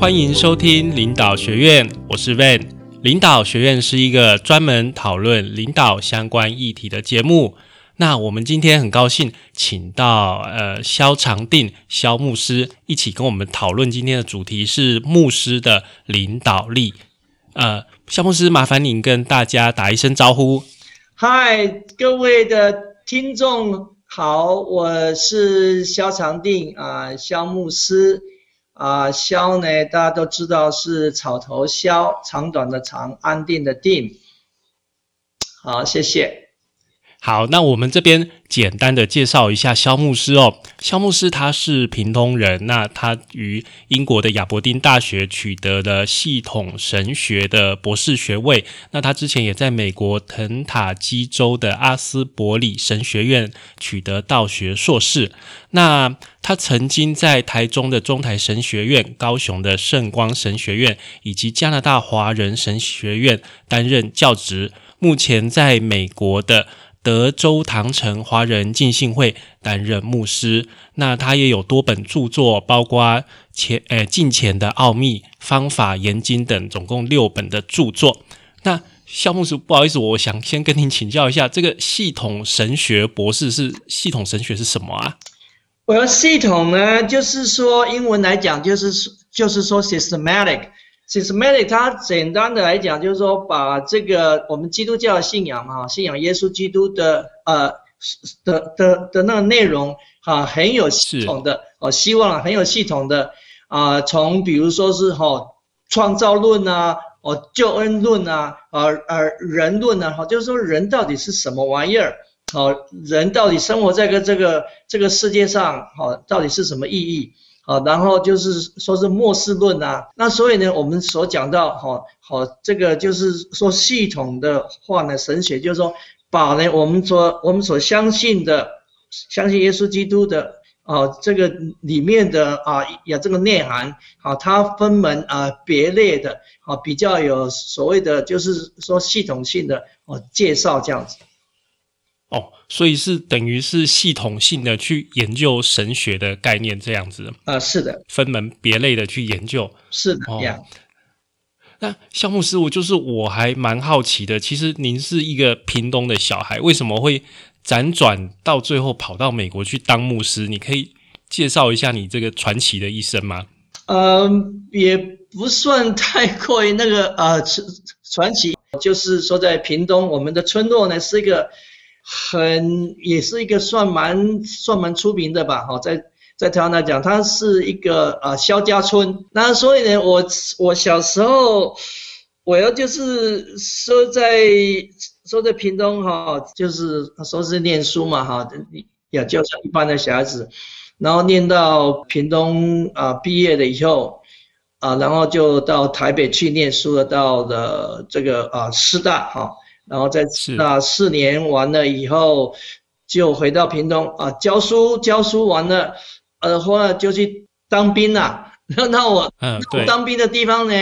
欢迎收听领导学院，我是 Van。领导学院是一个专门讨论领导相关议题的节目。那我们今天很高兴请到呃肖长定肖牧师一起跟我们讨论今天的主题是牧师的领导力。呃，肖牧师，麻烦您跟大家打一声招呼。嗨，各位的听众好，我是肖长定啊，肖牧师。啊，肖呢？大家都知道是草头肖，长短的长，安定的定。好，谢谢。好，那我们这边简单的介绍一下肖牧师哦。肖牧师他是屏东人，那他于英国的亚伯丁大学取得了系统神学的博士学位。那他之前也在美国肯塔基州的阿斯伯里神学院取得道学硕士。那他曾经在台中的中台神学院、高雄的圣光神学院以及加拿大华人神学院担任教职。目前在美国的德州唐城华人浸信会担任牧师，那他也有多本著作，包括前诶近前的奥秘、方法研经等，总共六本的著作。那肖牧师，不好意思，我想先跟您请教一下，这个系统神学博士是系统神学是什么啊？我要系统呢，就是说英文来讲，就是就是说 systematic。systematic，它简单的来讲，就是说把这个我们基督教的信仰哈，信仰耶稣基督的呃的的的那个内容哈，很有系统的哦，希望很有系统的啊，从比如说是哈创造论啊，哦救恩论啊，呃呃人论啊，哈，就是说人到底是什么玩意儿，好，人到底生活在个这个这个世界上，好，到底是什么意义？啊，然后就是说是末世论啊，那所以呢，我们所讲到，哈，好，这个就是说系统的话呢，神学就是说把呢我们所我们所相信的，相信耶稣基督的，啊，这个里面的啊有这个内涵，啊，它分门啊别类的，啊，比较有所谓的就是说系统性的哦介绍这样子。哦，所以是等于是系统性的去研究神学的概念这样子啊，是的，分门别类的去研究，是的。哦，那项目师，我就是我还蛮好奇的，其实您是一个屏东的小孩，为什么会辗转到最后跑到美国去当牧师？你可以介绍一下你这个传奇的一生吗？嗯，也不算太过于那个呃传奇，就是说在屏东，我们的村落呢是一个。很也是一个算蛮算蛮出名的吧，哈，在在台湾来讲，它是一个啊肖家村。那所以呢，我我小时候，我要就是说在说在屏东哈，就是说是念书嘛哈，也就像一般的小孩子，然后念到屏东啊毕业了以后啊，然后就到台北去念书了，到了这个啊师大哈。然后在那四年完了以后，就回到屏东啊教书，教书完了，呃后来就去当兵 了。那我当兵的地方呢，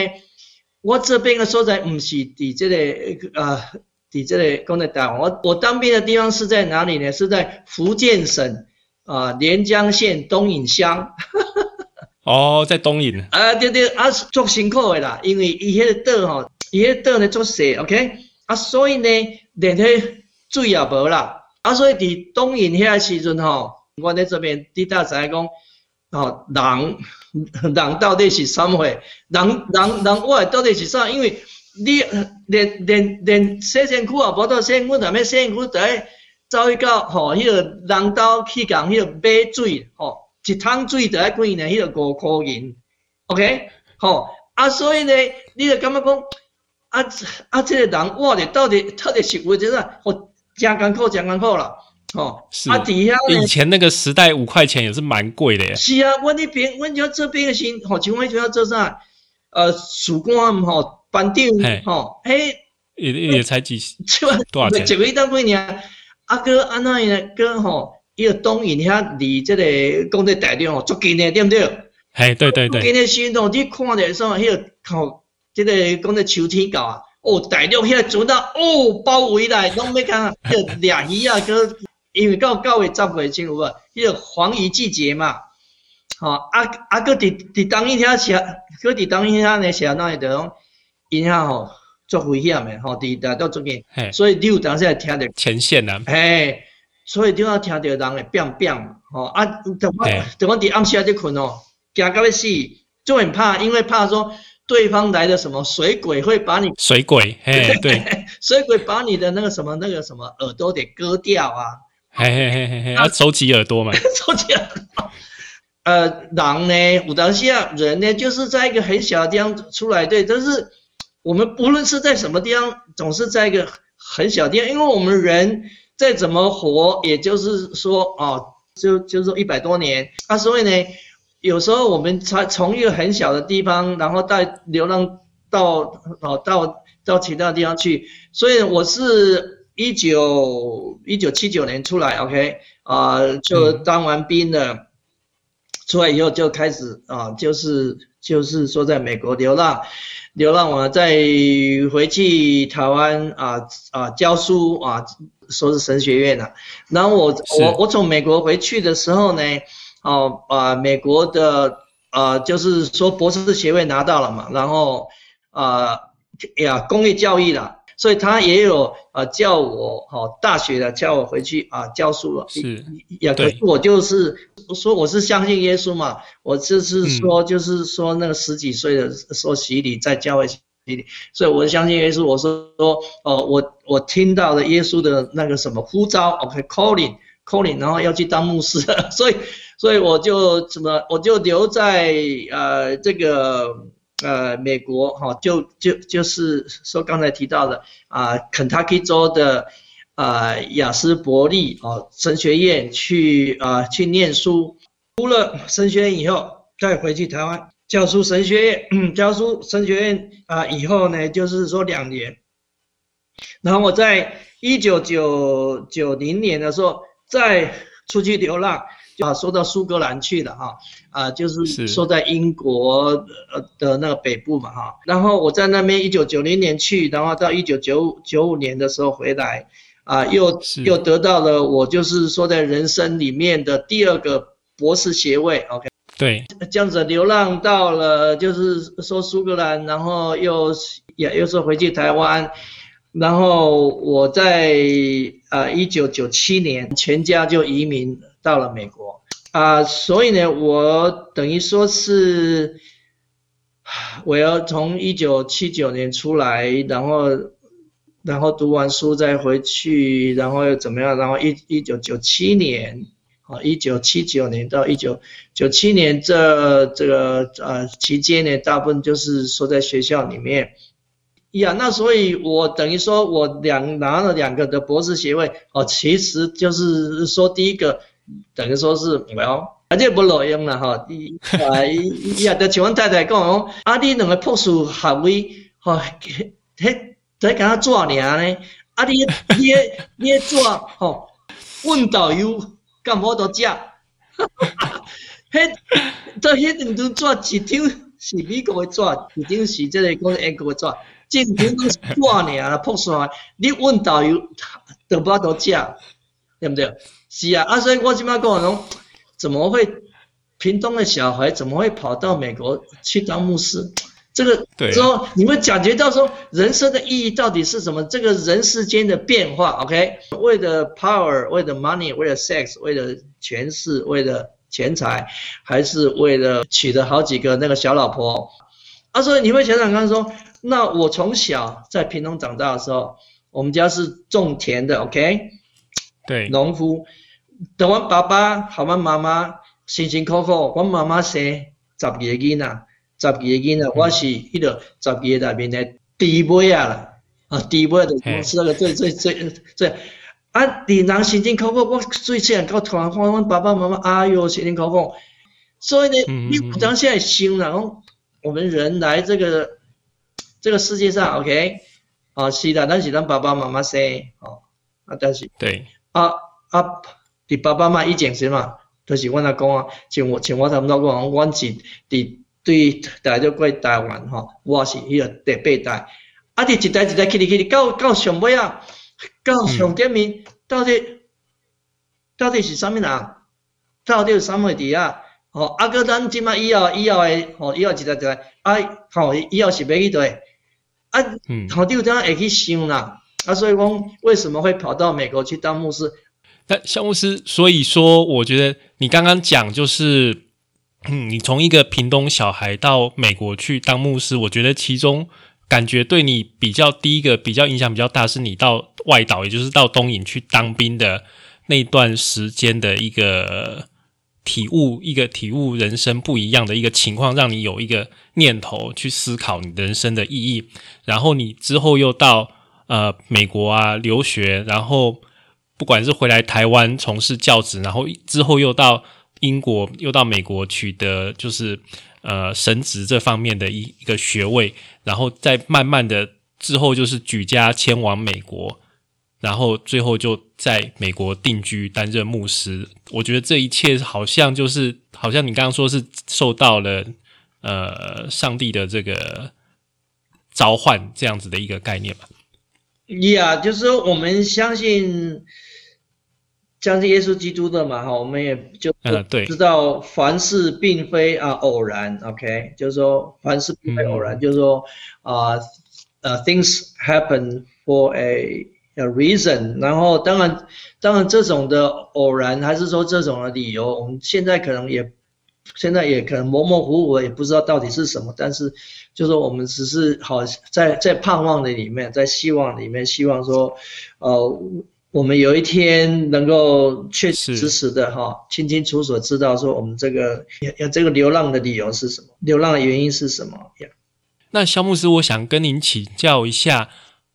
我这边的所在不是底这个呃底这个工作单位，我我当兵的地方是在哪里呢？是在福建省啊连江县东引乡。哦，在东引。啊对对啊，做辛苦的啦，因为伊迄个岛吼，伊迄个岛呢做细，OK。啊，所以呢，连迄水也无啦。啊，所以伫东引遐时阵吼，我咧这边滴答知影讲，吼人人到底是啥物货？人人人我到底是啥？因为你连连连洗身躯也无到洗身躯，若要洗身躯，就爱走去到吼迄个人兜去共迄个买水，吼一桶水就爱几呢？迄个五箍银，OK，吼啊，所以呢，你就感觉讲。啊啊！这个人哇，你到底到底是为啥？我真艰苦，真艰苦啦！哦，啊底下以前那个时代五块钱也是蛮贵的耶。是啊，我那边我家这边的先，吼，请问一下做啥？呃，曙光吼，班长吼，嘿，也也才几多少钱？一个月当几年？啊哥，安那呢？哥吼，伊个东引遐离这个工地大场吼足近的，对不对？嘿，对对对。今日时阵你看着什么？迄个吼。这个讲的秋天到啊，哦，大陆遐船啊哦，包围来，拢要看迄个掠鱼啊，个因为到九月十月进入啊，迄个黄鱼季节嘛，吼啊啊，搁伫伫当一遐写，搁伫当一遐呢写，那会着讲，因遐吼足危险诶，吼伫大都做紧，所以你有当时会听着前线啊，嘿，所以你要听着人会变变，吼啊，等我等我伫暗时啊伫困哦，惊到要死，就很怕，因为怕说对方来的什么水鬼会把你水鬼，嘿，对，水鬼把你的那个什么那个什么耳朵给割掉啊，嘿嘿嘿嘿嘿，要收集耳朵嘛，收集耳朵。呃，狼呢，武当下人呢，就是在一个很小的地方出来，对，但是我们不论是在什么地方，总是在一个很小地方，因为我们人再怎么活，也就是说，哦，就就是说一百多年，啊，所以呢，有时候我们才从一个很小的地方，然后带流浪到哦到到其他地方去，所以我是一九一九七九年出来，OK，啊，就当完兵了。出来以后就开始啊，就是就是说在美国流浪，流浪完再回去台湾啊啊教书啊，说是神学院的。然后我我我从美国回去的时候呢，哦啊美国的啊就是说博士学位拿到了嘛，然后啊呀公益教育了。所以他也有啊叫我哦大学的叫我回去啊教书了，是，也可是我就是说我是相信耶稣嘛，我就是说就是说那个十几岁的说洗礼在教会洗礼，所以我相信耶稣，我说说哦我我听到了耶稣的那个什么呼召，OK Colin 然后要去当牧师，所以所以我就怎么我就留在呃这个。呃，美国哈，就就就是说刚才提到的啊，肯塔基州的啊雅斯伯利哦神学院去啊去念书，读了神学院以后，再回去台湾教书神学院，教书神学院啊以后呢，就是说两年，然后我在一九九九零年的时候再出去流浪。啊，说到苏格兰去了哈，啊，就是说在英国呃的那个北部嘛哈，然后我在那边一九九零年去，然后到一九九九五年的时候回来，啊，又又得到了我就是说在人生里面的第二个博士学位，OK，对，这样子流浪到了就是说苏格兰，然后又也又是回去台湾，然后我在啊一九九七年全家就移民。到了美国啊，所以呢，我等于说是我要从一九七九年出来，然后然后读完书再回去，然后又怎么样？然后一一九九七年啊，一九七九年到一九九七年这这个呃期间呢，大部分就是说在学校里面呀。那所以，我等于说我两拿了两个的博士学位哦，其实就是说第一个。等于说是没有，而且不录用了哈。伊伊也得像阮太太讲讲，啊，你两个博士学位，吼，迄在干那做呢？啊，你你你做吼，问导游干么都食，哈哈，迄在迄阵都做一张是美国的纸，一张是这个讲英国的纸，正常都是做尔博士，你问导游得不都价，对不对？是啊，啊，所以我今麦讲，怎么会屏东的小孩怎么会跑到美国去当牧师？这个说你们感觉到说人生的意义到底是什么？这个人世间的变化，OK？为了 power，为了 money，为了 sex，为了权势，为了钱财，还是为了娶了好几个那个小老婆？啊，所以你会想想看，说那我从小在屏东长大的时候，我们家是种田的，OK？对，农夫。等阮爸爸和我妈妈辛辛苦苦，我妈妈生十二个囡仔，十二个囡仔，我是迄个十二个内面的第一尾啊啦，啊第一尾就是那个最最最最，啊，人人辛辛苦苦，我最细汉到突然看阮爸爸妈妈，哎哟辛辛苦苦，所以呢，你当现在想然后我们人来这个这个世界上，OK，啊是的，但是咱爸爸妈妈生，哦，啊但是对，啊啊。你爸爸妈妈以前是嘛，就是阮阿公啊，像我像我差不多讲，阮是伫对大着过台湾吼，我是迄个第八代，啊，伫一代一代去哩去哩，到到上尾啊，到上顶面，到底到底是啥物人？到底有啥物事啊？哦，啊哥咱即马以后以后诶，吼以后一代一代，啊，吼以后是要去对，啊，嗯，好，就这样会去想啦，啊，所以讲为什么会跑到美国去当牧师？那肖牧师，所以说，我觉得你刚刚讲就是，嗯，你从一个屏东小孩到美国去当牧师，我觉得其中感觉对你比较第一个比较影响比较大，是你到外岛，也就是到东引去当兵的那段时间的一个体悟，一个体悟人生不一样的一个情况，让你有一个念头去思考你人生的意义。然后你之后又到呃美国啊留学，然后。不管是回来台湾从事教职，然后之后又到英国，又到美国取得就是呃神职这方面的一一个学位，然后再慢慢的之后就是举家迁往美国，然后最后就在美国定居担任牧师。我觉得这一切好像就是好像你刚刚说是受到了呃上帝的这个召唤这样子的一个概念吧。呀，就是说我们相信。相信耶稣基督的嘛，哈，我们也就对知道凡事并非啊偶然，OK，就是说凡事并非偶然，就是说啊呃，things happen for a a reason。然后当然当然这种的偶然，还是说这种的理由，我们现在可能也现在也可能模模糊糊，也不知道到底是什么。但是就是说我们只是好在在盼望的里面，在希望里面，希望说呃。我们有一天能够确实实的哈，清清楚楚知道说我们这个要要这个流浪的理由是什么，流浪的原因是什么呀？那肖牧师，我想跟您请教一下，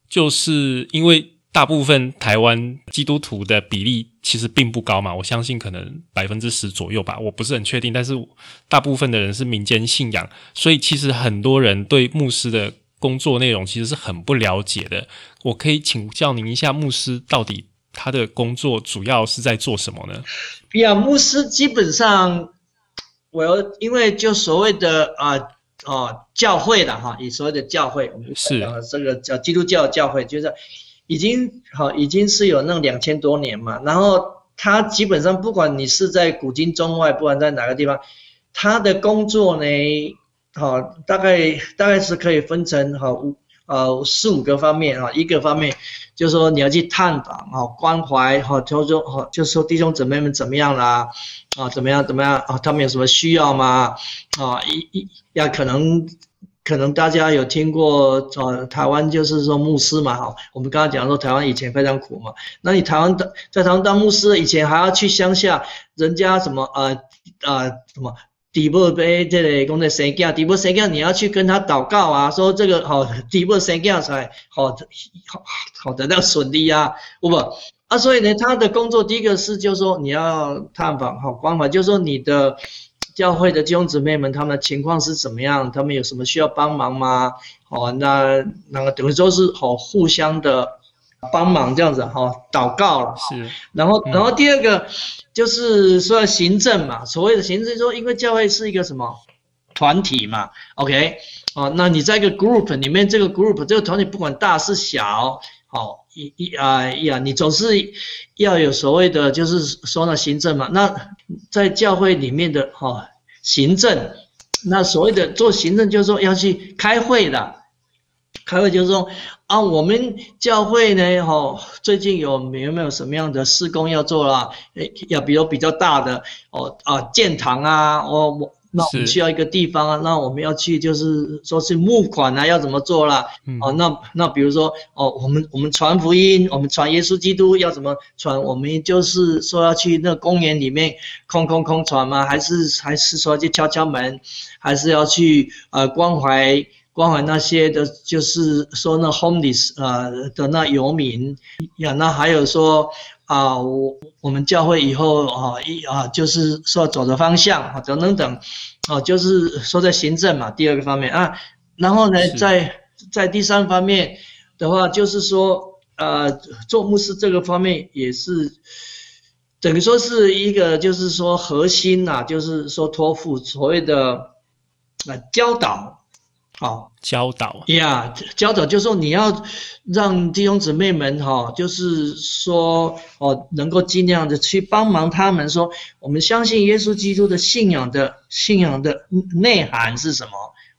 就是因为大部分台湾基督徒的比例其实并不高嘛，我相信可能百分之十左右吧，我不是很确定，但是大部分的人是民间信仰，所以其实很多人对牧师的工作内容其实是很不了解的。我可以请教您一下，牧师到底？他的工作主要是在做什么呢？呀，牧师基本上，我因为就所谓的啊啊教会的哈，以所谓的教会，我们是这个叫基督教教会，就是已经好已经是有那两千多年嘛。然后他基本上不管你是在古今中外，不管在哪个地方，他的工作呢，好大概大概是可以分成好五呃四五个方面啊，一个方面。就是说你要去探访啊，关怀哈，就说哈，就说弟兄姊妹们怎么样啦，啊，怎么样怎么样啊，他们有什么需要吗？啊，一一要可能可能大家有听过呃，台湾就是说牧师嘛，哈，我们刚刚讲说台湾以前非常苦嘛，那你台湾当在台湾当牧师以前还要去乡下，人家什么呃呃什么。底部杯这个讲的生囝，底部生囝你要去跟他祷告啊，说这个好底部生囝才好好好得到顺利啊，不不啊，所以呢，他的工作第一个是就是说你要探访好关怀，就是说你的教会的弟兄姊妹们他们的情况是怎么样，他们有什么需要帮忙吗？哦，那那个等于说是好互相的。帮忙这样子哈，祷告了是，然后然后第二个就是说行政嘛，所谓的行政说，因为教会是一个什么？团体嘛，OK，哦，那你在一个 group 里面，这个 group 这个团体不管大是小，好一一啊呀，你总是要有所谓的就是说呢行政嘛，那在教会里面的哈行政，那所谓的做行政就是说要去开会的。开会就是说啊，我们教会呢，哈，最近有有没有什么样的施工要做啦？诶，要比如比较大的哦啊，建堂啊，哦我那我们需要一个地方啊，那我们要去就是说是募款啊，要怎么做啦？哦，那那比如说哦，我们我们传福音，我们传耶稣基督要怎么传？我们就是说要去那公园里面空空空传吗？还是还是说去敲敲门？还是要去呃关怀？关怀那些的，就是说那 homeless 呃的那游民呀，那还有说啊，我我们教会以后啊一啊，就是说走的方向啊等等等，啊，就是说在行政嘛，第二个方面啊，然后呢，在在第三方面的话，就是说呃，做牧师这个方面也是等于说是一个，就是说核心呐，就是说托付所谓的啊教导。好。教导呀，教导就是说你要让弟兄姊妹们哈，就是说哦，能够尽量的去帮忙他们说，我们相信耶稣基督的信仰的信仰的内涵是什么？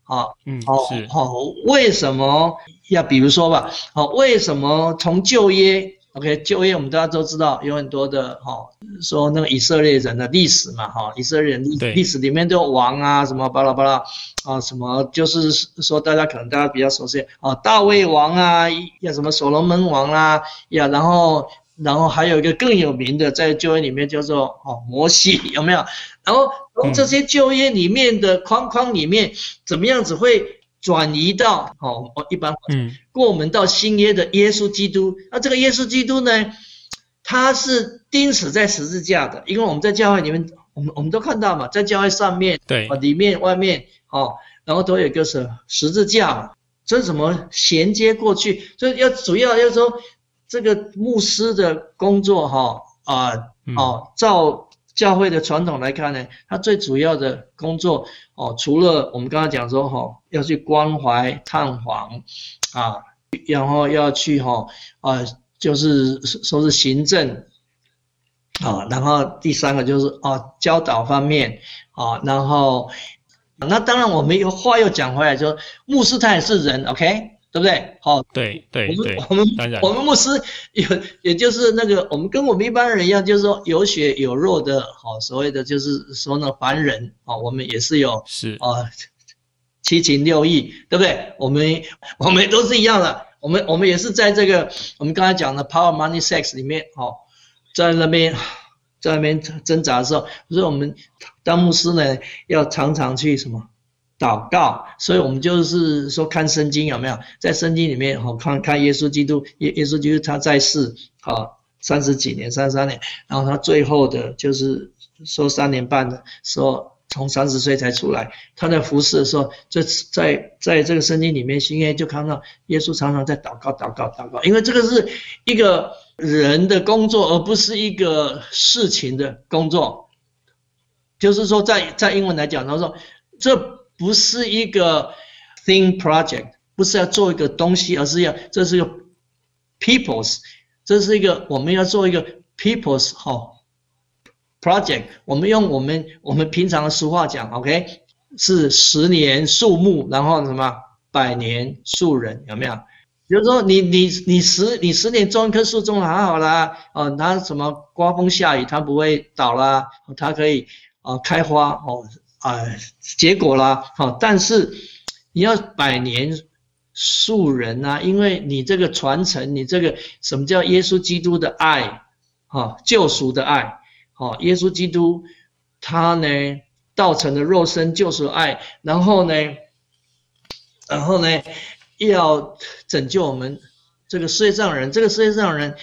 啊，嗯，好，好，为什么要比如说吧？好，为什么从旧约？OK，就业我们大家都知道有很多的哈，说那个以色列人的历史嘛哈，以色列人历历史里面都有王啊什么巴拉巴拉啊什么，就是说大家可能大家比较熟悉啊，大卫王啊，要什么所罗门王啦呀，然后然后还有一个更有名的在就业里面叫做哦摩西有没有？然后从这些就业里面的框框里面，怎么样子会？转移到哦哦，一般嗯，过门到新约的耶稣基督，那这个耶稣基督呢，他是钉死在十字架的，因为我们在教会里面，我们我们都看到嘛，在教会上面对啊，里面外面哦，然后都有一个是十字架嘛，这怎么衔接过去？所以要主要要说这个牧师的工作哈啊哦，照。教会的传统来看呢，他最主要的工作哦，除了我们刚刚讲说哈，要去关怀探访啊，然后要去哈啊，就是说是行政啊，然后第三个就是啊教导方面啊，然后那当然我们话又讲回来，就牧师他也是人，OK。对不对？好，对对对，我们我们我们牧师有，也就是那个我们跟我们一般人一样，就是说有血有肉的，好所谓的就是说呢凡人，啊，我们也是有是啊七情六欲，对不对？我们我们都是一样的，我们我们也是在这个我们刚才讲的 power money sex 里面，哦，在那边在那边挣扎的时候，所以我们当牧师呢，要常常去什么？祷告，所以我们就是说看圣经有没有？在圣经里面好看看耶稣基督，耶耶稣基督他在世好三十几年，三十三年，然后他最后的就是说三年半的时候，从三十岁才出来，他在服侍的时候，这在在这个圣经里面，新约就看到耶稣常常在祷告，祷告，祷告，因为这个是一个人的工作，而不是一个事情的工作，就是说在在英文来讲，他说这。不是一个 thing project，不是要做一个东西，而是要这是一个 people's，这是一个我们要做一个 people's 哈 project。我们用我们我们平常的俗话讲，OK，是十年树木，然后什么百年树人，有没有？比如说你你你十你十年种一棵树种的好好啦，哦，它什么刮风下雨它不会倒啦，它可以啊开花哦。啊，结果啦，好，但是你要百年树人呐，因为你这个传承，你这个什么叫耶稣基督的爱，哈，救赎的爱，好，耶稣基督他呢，道成的肉身救赎爱，然后呢，然后呢，要拯救我们这个世界上人，这个世界上人。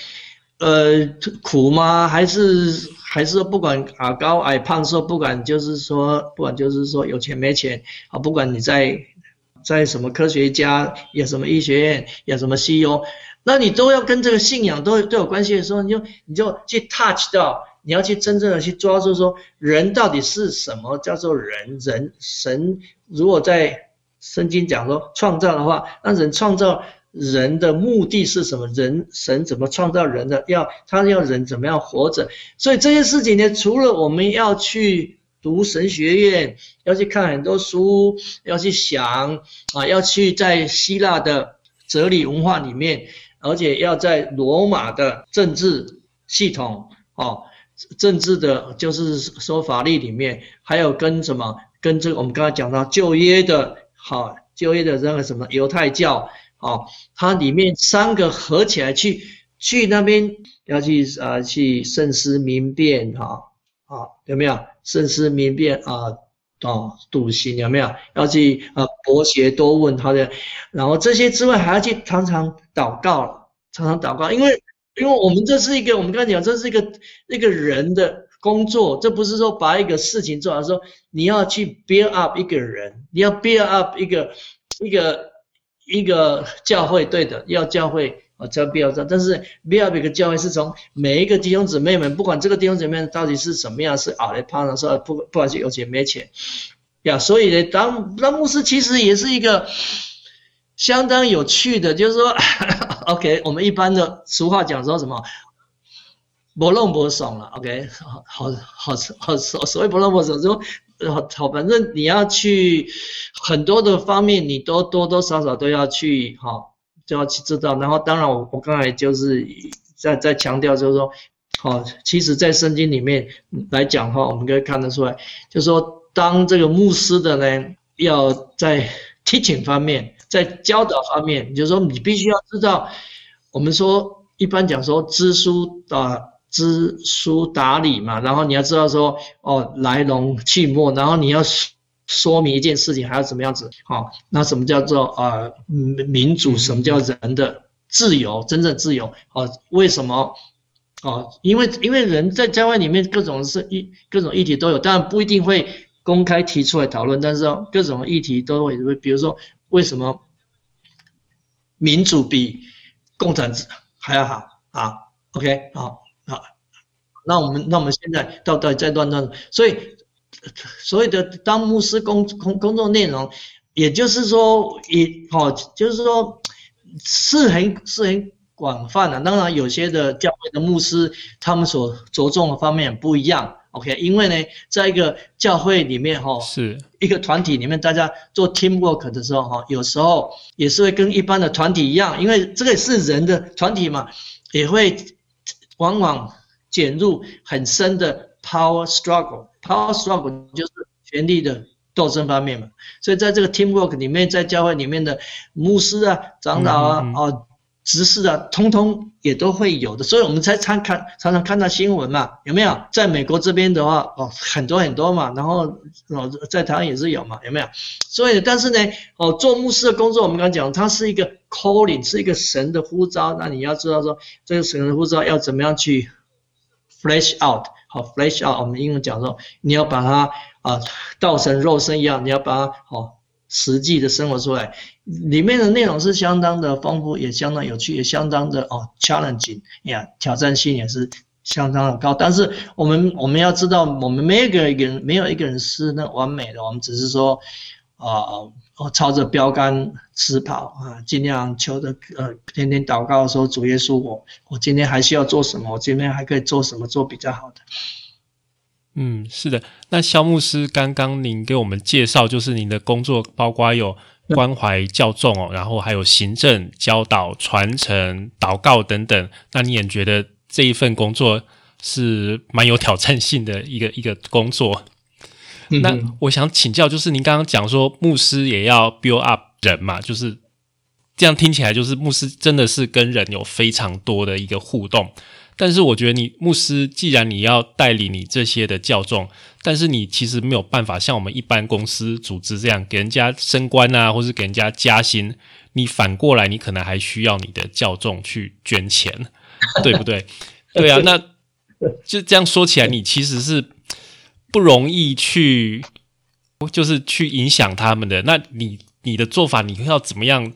呃，苦吗？还是还是说不管啊高矮胖瘦，不管就是说不管就是说有钱没钱啊，不管你在在什么科学家，有什么医学院，有什么 CEO，那你都要跟这个信仰都都有关系的时候，你就你就去 touch 到，你要去真正的去抓住说人到底是什么叫做人人神，如果在圣经讲说创造的话，那人创造。人的目的是什么？人神怎么创造人的？要他要人怎么样活着？所以这些事情呢，除了我们要去读神学院，要去看很多书，要去想啊，要去在希腊的哲理文化里面，而且要在罗马的政治系统哦，政治的就是说法律里面，还有跟什么跟这个我们刚才讲到就业的，好就业的那个什么犹太教。哦，它里面三个合起来去去那边要去啊去慎思明辨哈啊有没有慎思明辨啊哦笃行有没有要去啊博学多问他的，然后这些之外还要去常常祷告了，常常祷告，因为因为我们这是一个我们刚才讲这是一个一个人的工作，这不是说把一个事情做，完说你要去 build up 一个人，你要 build up 一个一个。一个教会对的，要教会啊，叫必要教，但是必要一个教会是从每一个弟兄姊妹们，不管这个弟兄姊妹到底是什么样，是矮的胖的，说不不管是有钱没钱，呀，所以呢，当当牧师其实也是一个相当有趣的，就是说，OK，我们一般的俗话讲说什么，不弄不爽了，OK，好好好好所所谓不弄不爽，说好，反正你要去很多的方面，你都多多少少都要去哈。就要去知道，然后当然我我刚才就是在在强调，就是说，好，其实，在圣经里面来讲哈，我们可以看得出来，就是说，当这个牧师的呢，要在 teaching 方面，在教导方面，就是说，你必须要知道，我们说一般讲说知书啊，知书达理嘛，然后你要知道说，哦，来龙去脉，然后你要。说明一件事情还要怎么样子？好，那什么叫做呃民主？什么叫人的自由？真正自由？哦，为什么？哦，因为因为人在教会里面各种是议各种议题都有，当然不一定会公开提出来讨论，但是各种议题都会，比如说为什么民主比共产制还要好？啊，OK，好，好，那我们那我们现在到到在段段，所以。所谓的当牧师工工工作内容，也就是说，也哦，就是说是很是很广泛的。当然，有些的教会的牧师，他们所着重的方面不一样。OK，因为呢，在一个教会里面哈，是一个团体里面，大家做 team work 的时候哈，有时候也是会跟一般的团体一样，因为这个是人的团体嘛，也会往往卷入很深的 power struggle。Power struggle 就是权力的斗争方面嘛，所以在这个 teamwork 里面，在教会里面的牧师啊、长老啊、哦、执事啊，通通也都会有的，所以我们才常看常常看到新闻嘛，有没有？在美国这边的话，哦，很多很多嘛，然后哦，在台湾也是有嘛，有没有？所以，但是呢，哦，做牧师的工作，我们刚刚讲，它是一个 calling，是一个神的呼召，那你要知道说，这个神的呼召要怎么样去 flash out。好，flash out，我们英文讲说，你要把它啊，道成肉身一样，你要把它好实际的生活出来。里面的内容是相当的丰富，也相当有趣，也相当的哦，challenging，呀，挑战性也是相当的高。但是我们我们要知道，我们没有一个人没有一个人是那完美的，我们只是说啊。我朝着标杆直跑啊，尽量求着呃，天天祷告说主耶稣，我我今天还需要做什么？我今天还可以做什么做比较好的？嗯，是的。那肖牧师刚刚您给我们介绍，就是您的工作包括有关怀教众哦，然后还有行政、教导、传承、祷告等等。那你也觉得这一份工作是蛮有挑战性的一个一个工作？那我想请教，就是您刚刚讲说牧师也要 build up 人嘛，就是这样听起来，就是牧师真的是跟人有非常多的一个互动。但是我觉得你牧师既然你要带领你这些的教众，但是你其实没有办法像我们一般公司组织这样给人家升官啊，或是给人家加薪。你反过来，你可能还需要你的教众去捐钱，对不对？对啊，那就这样说起来，你其实是。不容易去，就是去影响他们的。那你你的做法，你要怎么样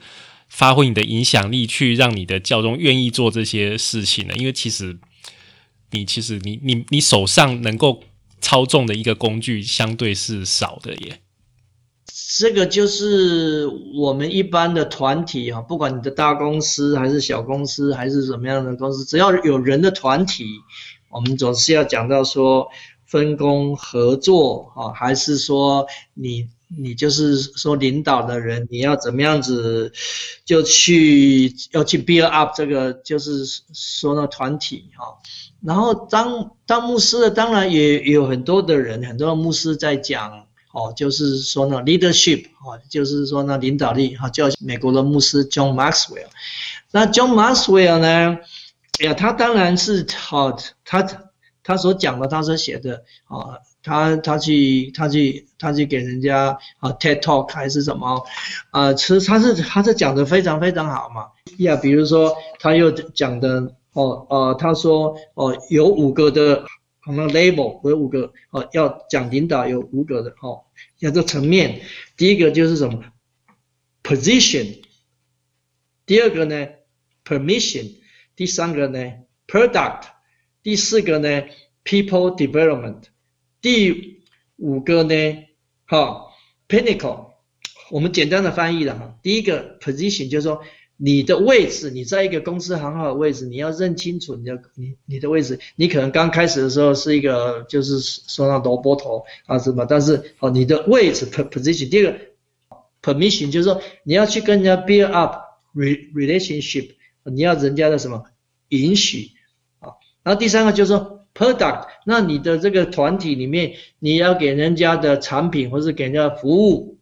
发挥你的影响力，去让你的教宗愿意做这些事情呢？因为其实你其实你你你手上能够操纵的一个工具相对是少的耶。这个就是我们一般的团体啊，不管你的大公司还是小公司还是什么样的公司，只要有人的团体，我们总是要讲到说。分工合作啊，还是说你你就是说领导的人，你要怎么样子就去要去 build up 这个，就是说那团体哈。然后当当牧师的，当然也有很多的人，很多的牧师在讲哦，就是说那 leadership 哦，就是说那领导力哈，叫美国的牧师 John Maxwell。那 John Maxwell 呢，哎呀，他当然是好他。他所讲的，他所写的啊，他他去他去他去给人家啊 TED Talk 还是什么啊？其实他是他是讲的非常非常好嘛。呀，比如说他又讲的哦哦，他说哦有五个的什么 level，有五个哦要讲领导有五个的哦，要这层面。第一个就是什么 position，第二个呢 permission，第三个呢 product。第四个呢，people development，第五个呢，哈，pinnacle，我们简单的翻译了哈。第一个 position 就是说你的位置，你在一个公司很好的位置，你要认清楚你的你你的位置。你可能刚开始的时候是一个就是说那萝卜头啊什么，但是哦你的位置 position。第二个 permission 就是说你要去跟人家 build up relationship，你要人家的什么允许。然后第三个就是说。Product，那你的这个团体里面，你要给人家的产品，或是给人家服务，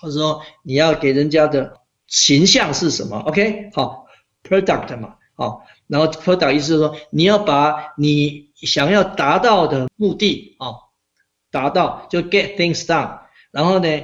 或者说你要给人家的形象是什么？OK，好，Product 嘛，好，然后 Product 意思是说你要把你想要达到的目的啊达到，就 Get things done。然后呢，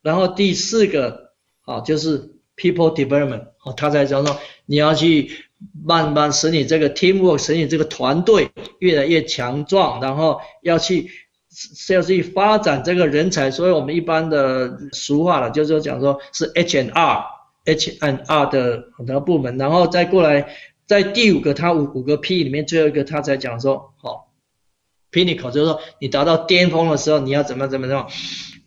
然后第四个啊就是 People Development，哦，他在讲说你要去。慢慢使你这个 teamwork，使你这个团队越来越强壮，然后要去是要去发展这个人才，所以我们一般的俗话了，就是讲说是 H and R，H and R 的很多部门，然后再过来，在第五个，它五五个 P 里面最后一个，他才讲说，好，pinnacle，就是说你达到巅峰的时候，你要怎么怎么怎么，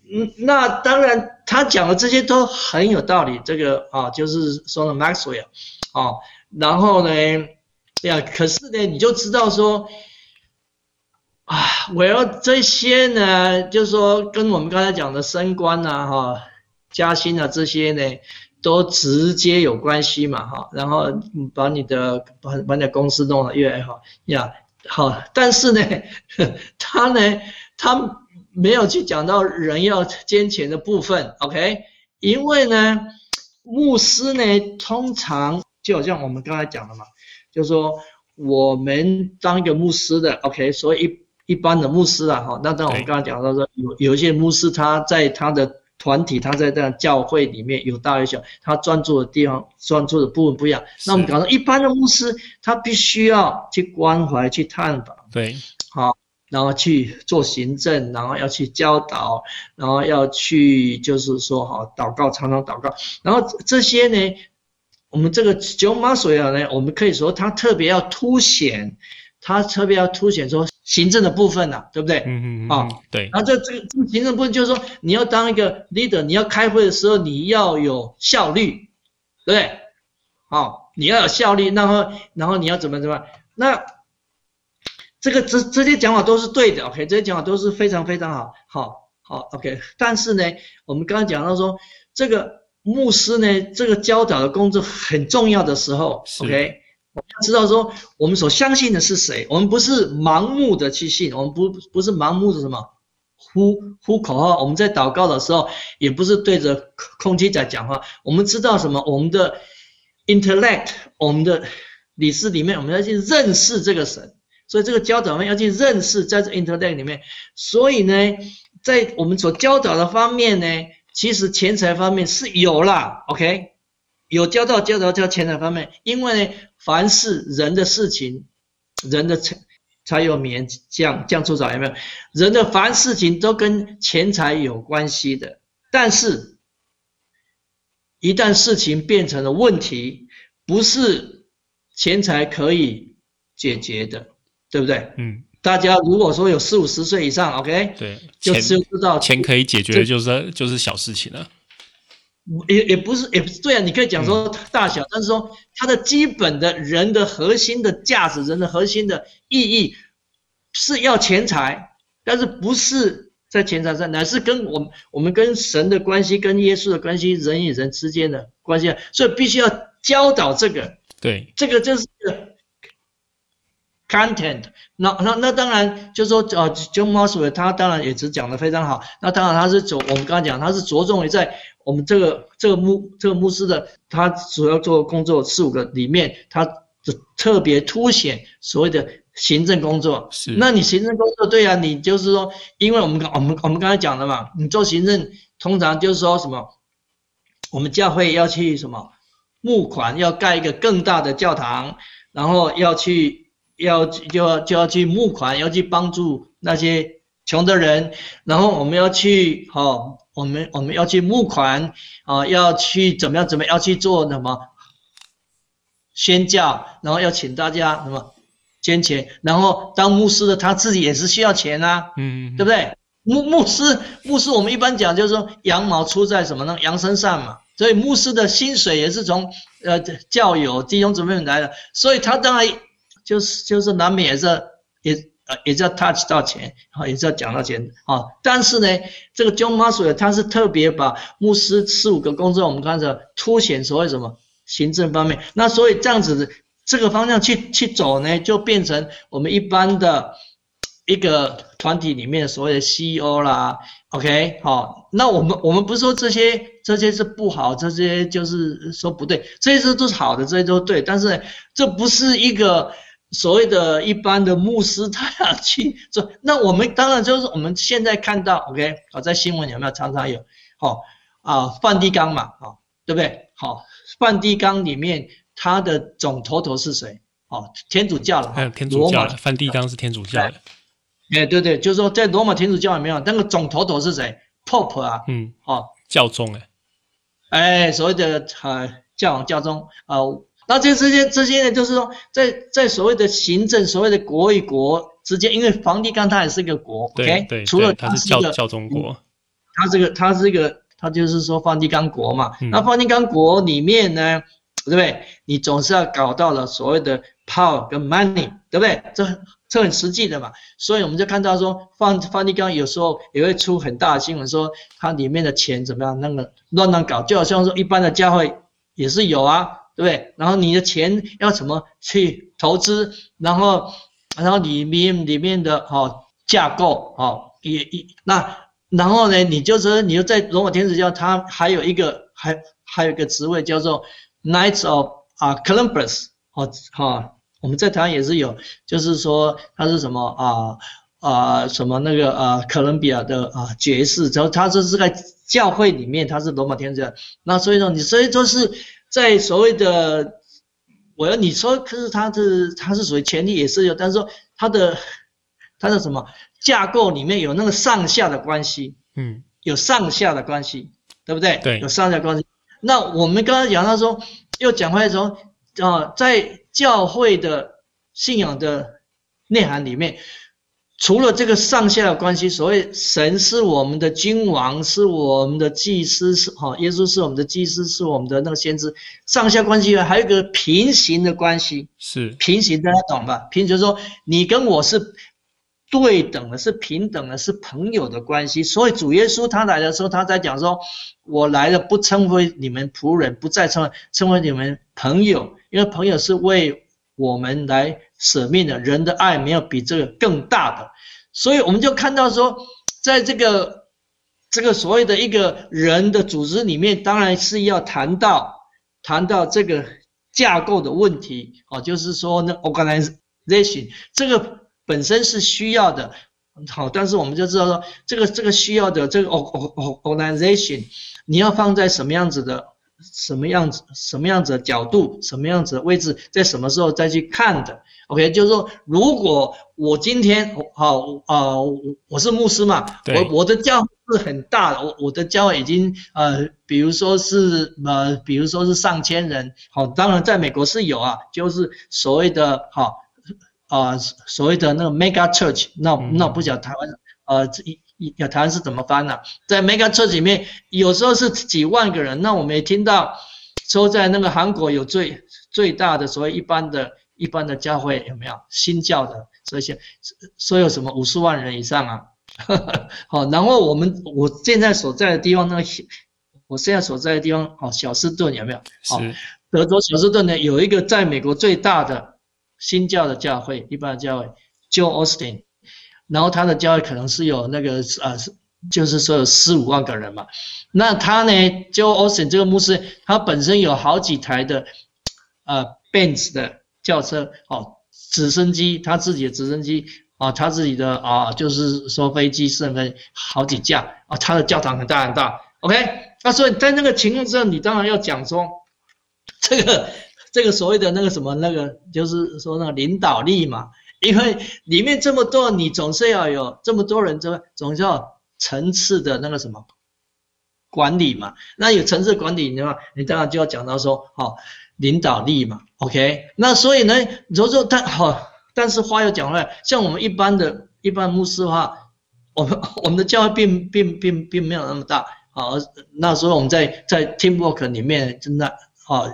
嗯，那当然他讲的这些都很有道理，这个啊，就是说的 Maxwell，啊。然后呢，呀，可是呢，你就知道说，啊，我要这些呢，就是说跟我们刚才讲的升官呐，哈，加薪啊这些呢，都直接有关系嘛，哈，然后把你的把把你的公司弄得越来越好呀，好，但是呢，他呢，他没有去讲到人要捐钱的部分，OK，因为呢，牧师呢，通常。就好像我们刚才讲的嘛，就是说我们当一个牧师的，OK，所以一一般的牧师啊，哈，那当我们刚才讲到说有有一些牧师他在他的团体，他在这样教会里面有大有小，他专注的地方、专注的部分不一样。那我们讲说一般的牧师，他必须要去关怀、去探访，对，好，然后去做行政，然后要去教导，然后要去就是说哈祷告，常常祷告，然后这些呢。我们这个九马所要呢，我们可以说它特别要凸显，它特别要凸显说行政的部分呐，对不对？嗯嗯啊，对。然后这这个行政部分就是说，你要当一个 leader，你要开会的时候你要有效率，对不对？好，你要有效率，然后然后你要怎么怎么？那这个这这些讲法都是对的，OK，这些讲法都是非常非常好，好好 OK。但是呢，我们刚刚讲到说这个。牧师呢，这个教导的工作很重要的时候，OK，我们要知道说，我们所相信的是谁？我们不是盲目的去信，我们不不是盲目的什么呼呼口号。我们在祷告的时候，也不是对着空气在讲话。我们知道什么？我们的 intellect，我们的理事里面，我们要去认识这个神。所以这个教导们要去认识在这 intellect 里面。所以呢，在我们所教导的方面呢。其实钱财方面是有啦，OK，有交到交到交钱财方面，因为呢，凡是人的事情，人的才才有棉降降出早有没有？人的凡事情都跟钱财有关系的，但是，一旦事情变成了问题，不是钱财可以解决的，对不对？嗯。大家如果说有四五十岁以上，OK，对，就就知道钱可以解决，就是就是小事情了。也也不是，也不是对啊，你可以讲说大小，但是说它的基本的人的核心的价值，人的核心的意义是要钱财，但是不是在钱财上，乃是跟我们我们跟神的关系，跟耶稣的关系，人与人之间的关系，所以必须要教导这个。对，这个就是。Content，那那那当然就是说，呃，John Maxwell 他当然也是讲的非常好。那当然他是着我们刚刚讲，他是着重于在我们这个这个牧这个牧师的他主要做工作四五个里面，他特别凸显所谓的行政工作。是。那你行政工作对啊，你就是说，因为我们刚我们我们刚才讲的嘛，你做行政通常就是说什么，我们教会要去什么募款，要盖一个更大的教堂，然后要去。要就要就要去募款，要去帮助那些穷的人，然后我们要去哈，我们我们要去募款啊，要去怎么样怎么样，要去做什么宣教，然后要请大家什么捐钱，然后当牧师的他自己也是需要钱啊，嗯，对不对？牧牧师牧师，我们一般讲就是说羊毛出在什么呢？羊身上嘛。所以牧师的薪水也是从呃教友弟兄姊妹来的，所以他当然就是就是难免也是也呃也是要 touch 到钱啊，也是要讲到钱啊。但是呢，这个 John Maxwell 他是特别把牧师四五个工作，我们看着凸显所谓什么行政方面。那所以这样子的这个方向去去走呢，就变成我们一般的。一个团体里面所谓的 CEO 啦，OK，好，那我们我们不是说这些这些是不好，这些就是说不对，这些都是好的，这些都对，但是这不是一个所谓的一般的牧师他要去做。那我们当然就是我们现在看到，OK，好，在新闻有没有常常有，好啊，梵蒂冈嘛，啊，对不对？好，梵蒂冈里面他的总头头是谁？哦，天主教了，还有天主教的，梵蒂冈是天主教的。哎，对对，就是说，在罗马天主教里面，那个总头头是谁？Pope 啊，嗯，哦，教宗哎，哎，所谓的呃教皇教宗啊，那这这些这些呢，就是说，在在所谓的行政，所谓的国与国之间，因为梵蒂冈它也是一个国，OK，对，除了它是教教宗国，它这个它是一个，它就是说梵蒂冈国嘛，那梵蒂冈国里面呢，对不对？你总是要搞到了所谓的 power 跟 money，对不对？这。这很实际的嘛，所以我们就看到说，放梵蒂冈有时候也会出很大的新闻，说它里面的钱怎么样，那个乱乱搞，就好像说一般的教会也是有啊，对不对？然后你的钱要怎么去投资，然后然后里面里面的哈架构哈也一那然后呢，你就是你就在罗马天主教，它还有一个还还有一个职位叫做 Knights of 啊 Columbus 哦哈。我们在台湾也是有，就是说他是什么啊啊什么那个啊哥伦比亚的啊爵士，然后他这是在教会里面，他是罗马天主教，那所以说你所以说是在所谓的，我要你说，可是它是它是属于权力也是有，但是说它的它的什么架构里面有那个上下的关系，嗯，有上下的关系，对不对？对，有上下关系。那我们刚刚讲到说，又讲回来说啊，在教会的信仰的内涵里面，除了这个上下的关系，所谓神是我们的君王，是我们的祭司，是哈，耶稣是我们的祭司，是我们的那个先知，上下关系外，还有一个平行的关系，是平行，大家懂吧？平行就是说你跟我是对等的，是平等的，是朋友的关系。所以主耶稣他来的时候，他在讲说，我来了不称为你们仆人，不再称为称为你们朋友。因为朋友是为我们来舍命的，人的爱没有比这个更大的，所以我们就看到说，在这个这个所谓的一个人的组织里面，当然是要谈到谈到这个架构的问题哦，就是说呢，organization 这个本身是需要的，好，但是我们就知道说，这个这个需要的这个 organization 你要放在什么样子的？什么样子、什么样子的角度、什么样子的位置，在什么时候再去看的？OK，就是说，如果我今天好啊，我是牧师嘛，我我的教是很大的，我我的教已经呃，比如说是呃，比如说是上千人，好，当然在美国是有啊，就是所谓的好啊，所谓的那个 mega church，那那不讲台湾呃一。有台湾是怎么翻呢？在 mega church 里面，有时候是几万个人。那我们也听到说，在那个韩国有最最大的所谓一般的一般的教会有没有新教的这些，说有什么五十万人以上啊？好，然后我们我现在所在的地方，那个我现在所在的地方，哦，小斯顿有没有？好，德州小斯顿呢有一个在美国最大的新教的教会，一般的教会，Joe Austin。然后他的教会可能是有那个呃，就是说有四五万个人嘛。那他呢，就 Austin 这个牧师，他本身有好几台的呃 Benz 的轿车哦，直升机，他自己的直升机啊，他自己的啊，就是说飞机甚至好几架啊。他的教堂很大很大，OK。那所以在那个情况之下，你当然要讲说这个这个所谓的那个什么那个，就是说那个领导力嘛。因为里面这么多，你总是要有这么多人，这总要层次的那个什么管理嘛。那有层次管理的话，你当然就要讲到说，好领导力嘛。OK，那所以呢，如果说但好，但是话又讲回来，像我们一般的一般牧师的话，我们 我们的教会并并并并没有那么大啊，那时候我们在在 teamwork 里面真的啊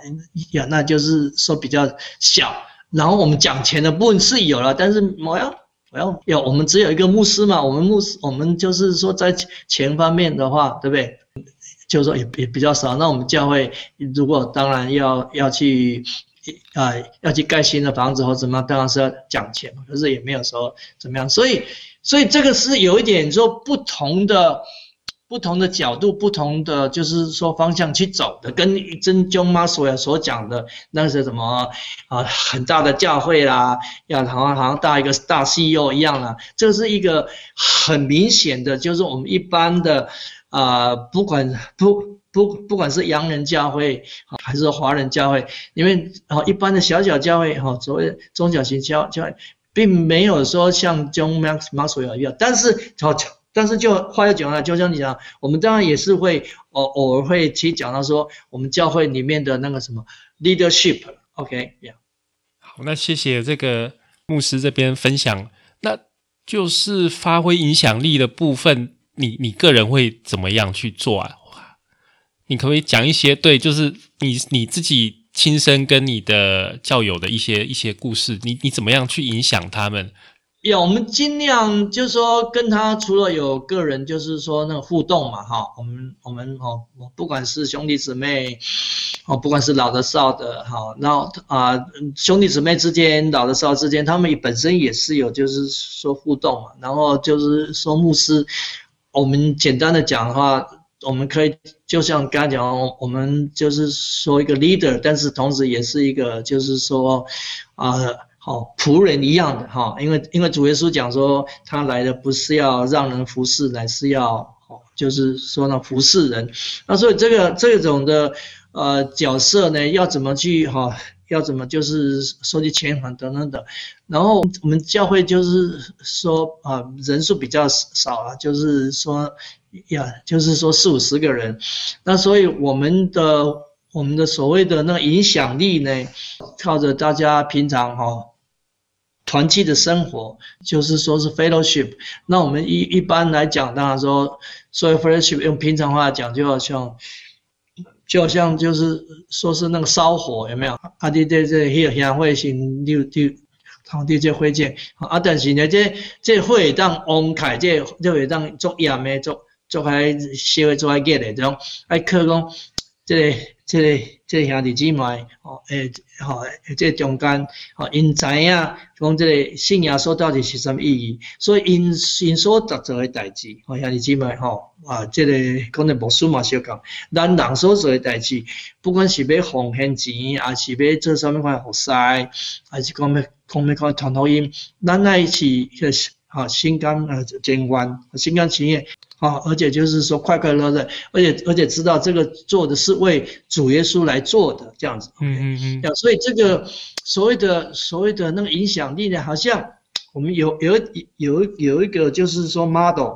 呀，那就是说比较小。然后我们讲钱的部分是有了，但是我要我要要我们只有一个牧师嘛，我们牧师我们就是说在钱方面的话，对不对？就是说也也比较少。那我们教会如果当然要要去啊要去盖新的房子或怎么样，当然是要讲钱嘛。可是也没有说怎么样，所以所以这个是有一点说不同的。不同的角度，不同的就是说方向去走的，跟真宗妈所所讲的那是什么啊？很大的教会啦，要好像好像大一个大 CEO 一样啦。这是一个很明显的，就是我们一般的啊，不管不不不管是洋人教会还是华人教会，因为啊一般的小小教会哈，所谓中小型教教会，并没有说像宗妈妈所一样，但是好。但是就话又讲了，就像你讲，我们当然也是会偶偶尔会去讲到说，我们教会里面的那个什么 leadership，OK，好，那谢谢这个牧师这边分享，那就是发挥影响力的部分，你你个人会怎么样去做啊？你可不可以讲一些对，就是你你自己亲身跟你的教友的一些一些故事，你你怎么样去影响他们？有，我们尽量就是说跟他除了有个人，就是说那个互动嘛，哈，我们我们哦，不管是兄弟姊妹，哦，不管是老的少的，哈，然后啊兄弟姊妹之间，老的少之间，他们本身也是有就是说互动嘛，然后就是说牧师，我们简单的讲的话，我们可以就像刚才讲，我们就是说一个 leader，但是同时也是一个就是说啊。好仆人一样的哈，因为因为主耶稣讲说，他来的不是要让人服侍，乃是要哦，就是说呢服侍人。那所以这个这种的呃角色呢，要怎么去哈，要怎么就是收集钱款等等等。然后我们教会就是说啊，人数比较少啊，就是说呀，就是说四五十个人。那所以我们的我们的所谓的那个影响力呢，靠着大家平常哈。团契的生活就是说是 fellowship，那我们一一般来讲，当然说所以 fellowship 用平常话讲，就好像就好像就是说是那个烧火有没有？啊，弟这这迄个香会先六六，堂弟这会见啊，但是呢这这会当旺开，这这会当做盐的做做开烧做开热的这种，爱靠讲这个这个。这兄弟姊妹，哦，诶，好，这中间，哦，因知影讲这个信仰说到底是什么意义，所以因因所做做的代志，哦，兄弟姊妹，吼，啊，这个可能牧师嘛少讲，咱人所做的代志，不管是要奉献钱，还是要做什么款服侍，还是讲要讲要看传福音，咱那一起，啊，心甘啊，情愿，心甘情愿。啊，而且就是说快快乐乐，而且而且知道这个做的是为主耶稣来做的这样子，嗯嗯嗯，所以这个所谓的所谓的那个影响力呢，好像我们有有有有一个就是说 model，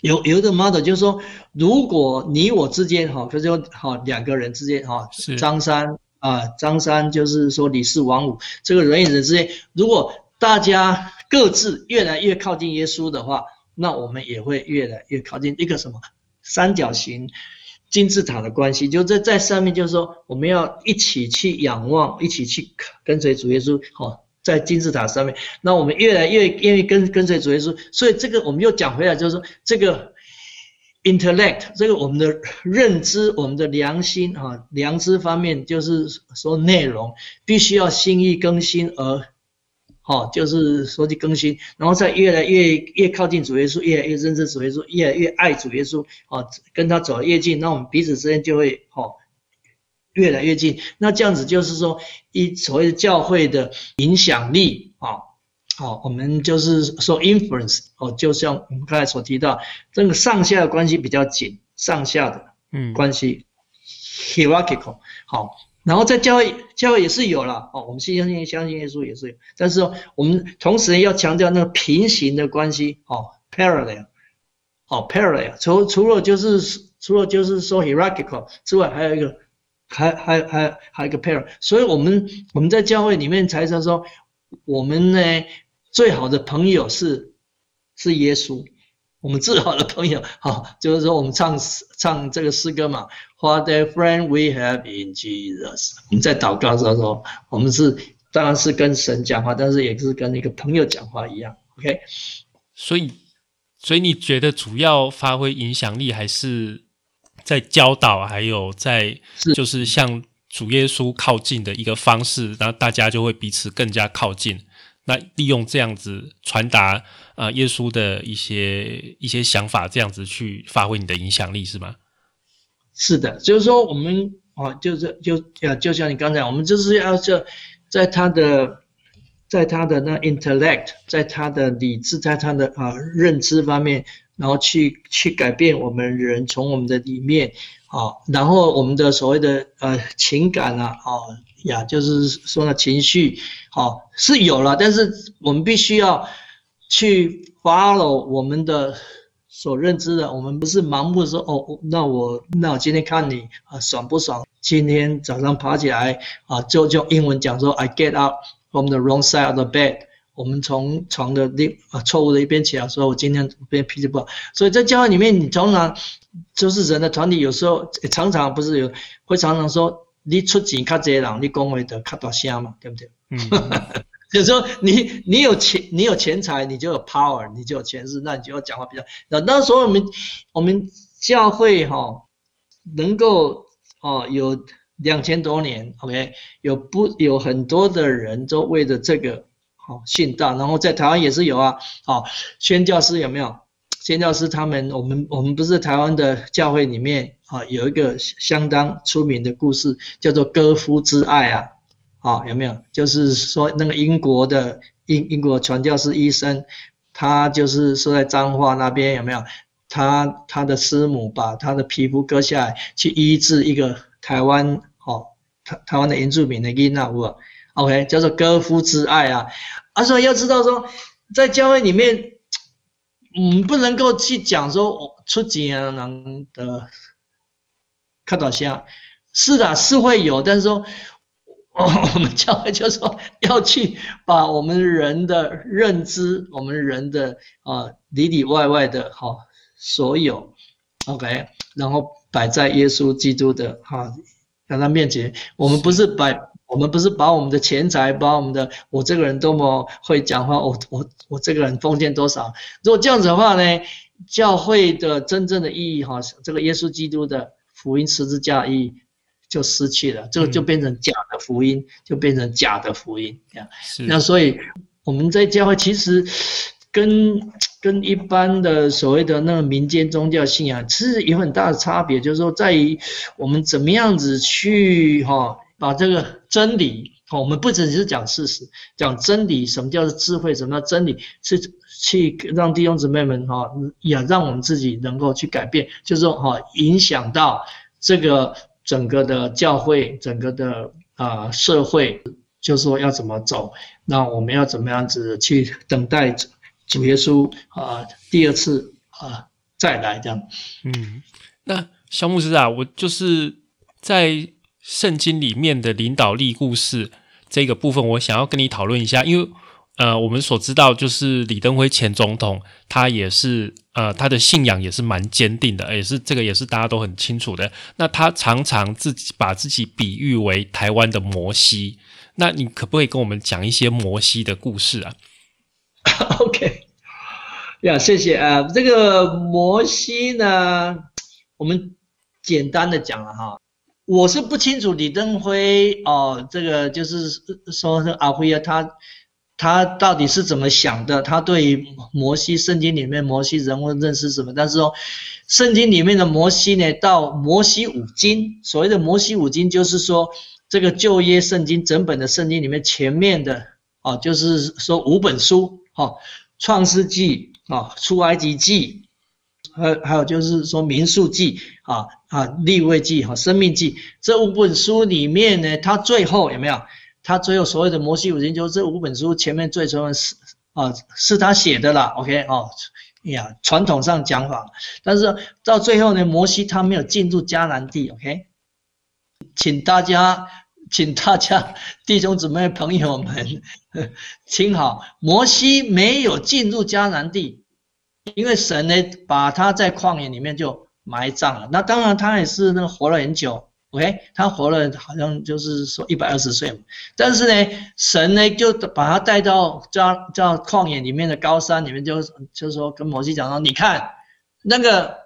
有有的 model 就是说，如果你我之间哈，就是说好两个人之间哈，张三啊，张三就是说李四王五这个人与人之间，如果大家各自越来越靠近耶稣的话。那我们也会越来越靠近一个什么三角形金字塔的关系，就在在上面，就是说我们要一起去仰望，一起去跟随主耶稣，好，在金字塔上面。那我们越来越愿意跟跟随主耶稣，所以这个我们又讲回来，就是说这个 intellect，这个我们的认知，我们的良心啊，良知方面，就是说内容必须要心意更新而。好，就是说去更新，然后再越来越越靠近主耶稣，越来越认识主耶稣，越来越爱主耶稣，哦，跟他走越近，那我们彼此之间就会哦越来越近。那这样子就是说，一所谓的教会的影响力啊，哦，我们就是说 influence 哦，就像我们刚才所提到，这个上下的关系比较紧，上下的嗯关系 hierarchical 好。然后在教会，教会也是有了哦。我们信相信相信耶稣也是有，但是我们同时要强调那个平行的关系哦，parallel，哦，parallel。除除了就是除了就是说 hierarchical 之外，还有一个，还还还还有一个 parallel。所以我们我们在教会里面才是说，我们呢最好的朋友是是耶稣，我们最好的朋友，好，就是说我们唱唱这个诗歌嘛，What a friend we have in Jesus。我们在祷告的时候说，我们是当然是跟神讲话，但是也是跟一个朋友讲话一样，OK。所以，所以你觉得主要发挥影响力还是在教导，还有在就是向主耶稣靠近的一个方式，然后大家就会彼此更加靠近。那利用这样子传达啊耶稣的一些一些想法，这样子去发挥你的影响力是吗？是的，就是说我们哦，就是就啊，就像你刚才，我们就是要这在他的在他的那 intellect，在他的理智，在他的啊认知方面，然后去去改变我们人从我们的里面啊，然后我们的所谓的呃情感啊，啊。呀，就是说呢，情绪，好是有了，但是我们必须要去 follow 我们的所认知的，我们不是盲目的说，哦，那我那我今天看你啊爽不爽？今天早上爬起来啊，就就英文讲说，I get up from the wrong side of the bed。我们从床的另啊错误的一边起来，说我今天变脾气不好。所以在教会里面，你通常就是人的团体，有时候常常不是有会常常说。你出钱较济人，你讲话就较大声嘛，对不对？嗯，就是说你你有钱，你有钱财，你就有 power，你就有权势，那你就要讲话比较。那那时候我们我们教会哈，能够哦有两千多年，OK，有不有很多的人都为了这个好信道，然后在台湾也是有啊，好宣教师有没有？宣教师他们，我们我们不是台湾的教会里面啊，有一个相当出名的故事，叫做歌夫之爱啊，啊有没有？就是说那个英国的英英国传教士医生，他就是说在彰化那边有没有？他他的师母把他的皮肤割下来去医治一个台湾哦台台湾的原住民的婴儿物，OK 叫做割夫之爱啊，啊所以要知道说在教会里面。嗯，不能够去讲说出钱人的看到像，是的，是会有，但是说 我们教会就说要去把我们人的认知，我们人的啊里里外外的哈所有，OK，然后摆在耶稣基督的哈在他面前，我们不是摆。我们不是把我们的钱财，把我们的我这个人多么会讲话，我我我这个人奉献多少？如果这样子的话呢，教会的真正的意义哈，这个耶稣基督的福音十字架意义就失去了，这个就变成假的福音，就变成假的福音。这样，那所以我们在教会其实跟跟一般的所谓的那个民间宗教信仰，其实有很大的差别，就是说在于我们怎么样子去哈。把这个真理，我们不只是讲事实，讲真理。什么叫做智慧？什么叫真理？是去让弟兄姊妹们哈，也让我们自己能够去改变，就是说哈，影响到这个整个的教会，整个的啊社会，就是说要怎么走，那我们要怎么样子去等待主耶稣啊第二次啊再来这样。嗯，那肖牧师啊，我就是在。圣经里面的领导力故事这个部分，我想要跟你讨论一下，因为呃，我们所知道就是李登辉前总统，他也是呃，他的信仰也是蛮坚定的，也是这个也是大家都很清楚的。那他常常自己把自己比喻为台湾的摩西，那你可不可以跟我们讲一些摩西的故事啊？OK，呀，谢谢啊。这个摩西呢，我们简单的讲了哈。我是不清楚李登辉哦，这个就是说阿辉啊，他他到底是怎么想的？他对于摩西圣经里面摩西人物认识什么？但是说圣经里面的摩西呢，到摩西五经，所谓的摩西五经，就是说这个旧约圣经整本的圣经里面前面的哦，就是说五本书哈，创世纪啊，出埃及记。还还有就是说《民数记》啊啊，《立位记》和《生命记》这五本书里面呢，它最后有没有？他最后所谓的摩西五经，就是这五本书前面最重要是啊，是他写的啦。OK 哦，呀，传统上讲法，但是到最后呢，摩西他没有进入迦南地。OK，请大家，请大家弟兄姊妹朋友们 听好，摩西没有进入迦南地。因为神呢把他在旷野里面就埋葬了。那当然他也是那个活了很久，OK，他活了好像就是说一百二十岁但是呢，神呢就把他带到叫叫旷野里面的高山里面，就就说跟摩西讲说，你看那个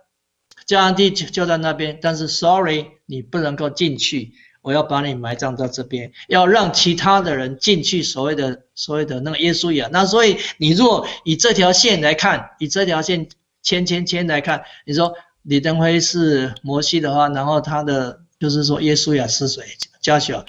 迦南地就就在那边，但是 Sorry，你不能够进去。我要把你埋葬到这边，要让其他的人进去。所谓的所谓的那个耶稣呀，那所以你如果以这条线来看，以这条线牵牵牵来看，你说李登辉是摩西的话，然后他的就是说耶稣呀是谁？加小，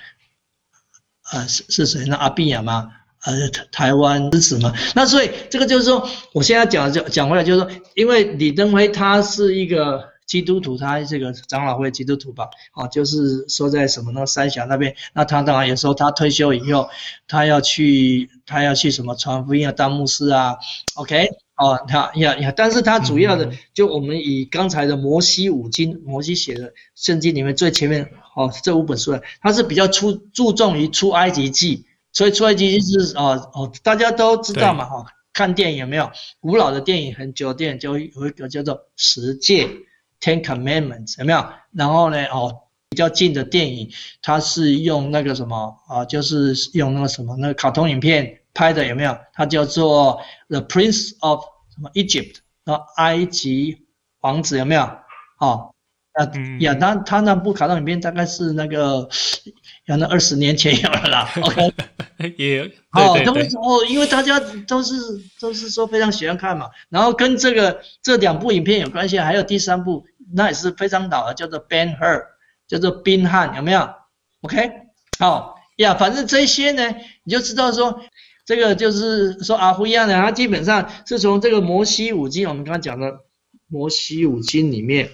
呃是是谁？那阿比亚吗？呃台湾支持吗？那所以这个就是说，我现在讲讲讲回来就是说，因为李登辉他是一个。基督徒，他这个长老会基督徒吧，啊，就是说在什么那个三峡那边，那他当然有时候他退休以后，他要去，他要去什么传福音啊，当牧师啊，OK，哦，他呀呀，但是他主要的，就我们以刚才的摩西五经，摩西写的圣经里面最前面，哦，这五本书，他是比较出注重于出埃及记，所以出埃及记是哦哦，大家都知道嘛，哈，看电影有没有？古老的电影，很久电影就有一个叫做十诫。Ten Commandments 有没有？然后呢？哦，比较近的电影，它是用那个什么啊？就是用那个什么那个卡通影片拍的有没有？它叫做 The Prince of 什么 Egypt 啊？埃及王子有没有？哦，啊呀，他他那部卡通影片大概是那个，有那二十年前有了啦。OK，也哦，都哦，因为大家都是都是说非常喜欢看嘛。然后跟这个这两部影片有关系，还有第三部。那也是非常老的，叫做 Ben Hur，叫做宾汉，有没有？OK，好呀，反正这些呢，你就知道说，这个就是说阿胡一样的，他基本上是从这个摩西五经，我们刚刚讲的摩西五经里面，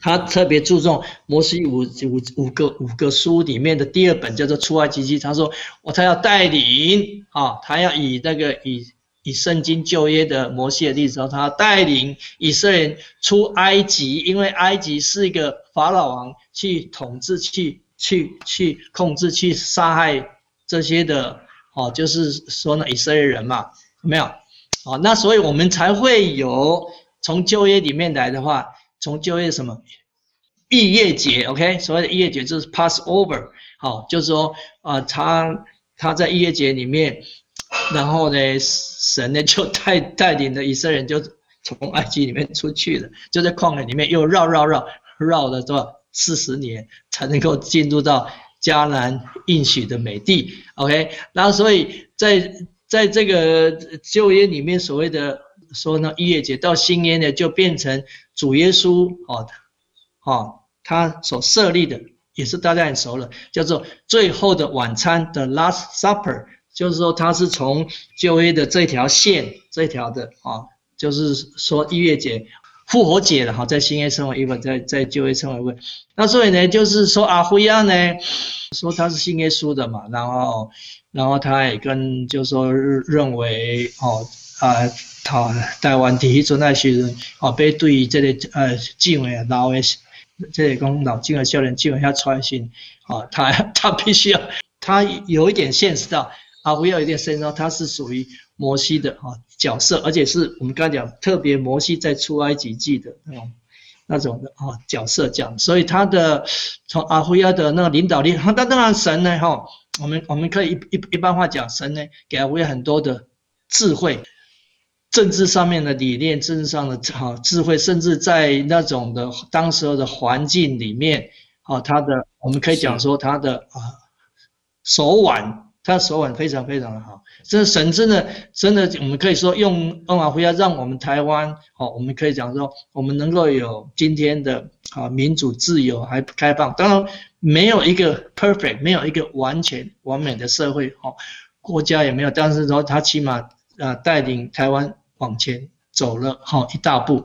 他特别注重摩西五五五个五个书里面的第二本叫做出埃及记，他说我他要带领啊，他要以那个以。以圣经旧约的摩西的例子，他带领以色列人出埃及，因为埃及是一个法老王去统治、去、去、去控制、去杀害这些的，哦，就是说呢，以色列人嘛，有没有？哦，那所以我们才会有从旧约里面来的话，从旧约什么逾越节，OK？所谓的逾越节就是 Passover，好，就是说啊，他他在逾越节里面。然后呢，神呢就带带领的以色列人就从埃及里面出去了，就在旷野里面又绕绕绕绕了多少四十年，才能够进入到迦南应许的美地。OK，然后所以在在这个旧约里面所谓的说呢，逾越节到新约呢就变成主耶稣哦哦他所设立的，也是大家很熟了，叫做最后的晚餐的 Last Supper。就是说，他是从旧约的这条线，这条的啊，就是说一月节、复活节了哈，在新约称为一本，在在旧约称为问。那所以呢，就是说阿辉亚呢，说他是信耶稣的嘛，然后，然后他也跟就说认为哦啊，他台湾第一尊在时阵哦，被对于这个呃敬畏老的，这个讲老敬的少年敬畏下传心啊，他他必须要，他有一点现实到。啊，不要有点深奥，他是属于摩西的啊角色，而且是我们刚才讲特别摩西在出埃及记的那种那种的啊角色讲，所以他的从阿胡亚的那个领导力，那 当然神呢哈，我们我们可以一一一般话讲，神呢给阿胡亚很多的智慧，政治上面的理念，政治上的啊智慧，甚至在那种的当时候的环境里面啊，他的我们可以讲说他的啊手腕。他手腕非常非常的好，这神真的真的，我们可以说用恩瓦辉亚让我们台湾，好，我们可以讲说，我们能够有今天的啊民主自由还开放。当然没有一个 perfect，没有一个完全完美的社会，好，国家也没有，但是说他起码啊带领台湾往前走了好一大步。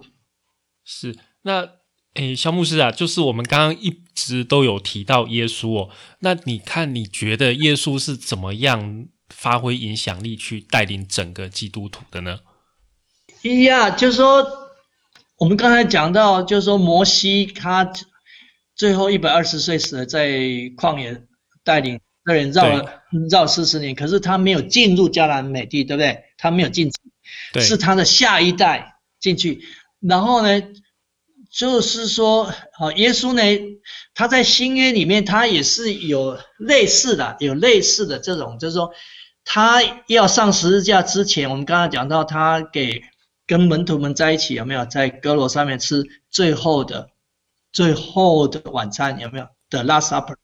是那。诶，肖牧师啊，就是我们刚刚一直都有提到耶稣哦。那你看，你觉得耶稣是怎么样发挥影响力去带领整个基督徒的呢？一呀，就是说，我们刚才讲到，就是说摩西他最后一百二十岁死了，在旷野带领那人绕了绕四十年，可是他没有进入迦南美地，对不对？他没有进，是他的下一代。进去，然后呢，就是说，好，耶稣呢，他在新约里面，他也是有类似的，有类似的这种，就是说，他要上十字架之前，我们刚刚讲到，他给跟门徒们在一起，有没有在阁楼上面吃最后的、最后的晚餐？有没有的 Last Supper？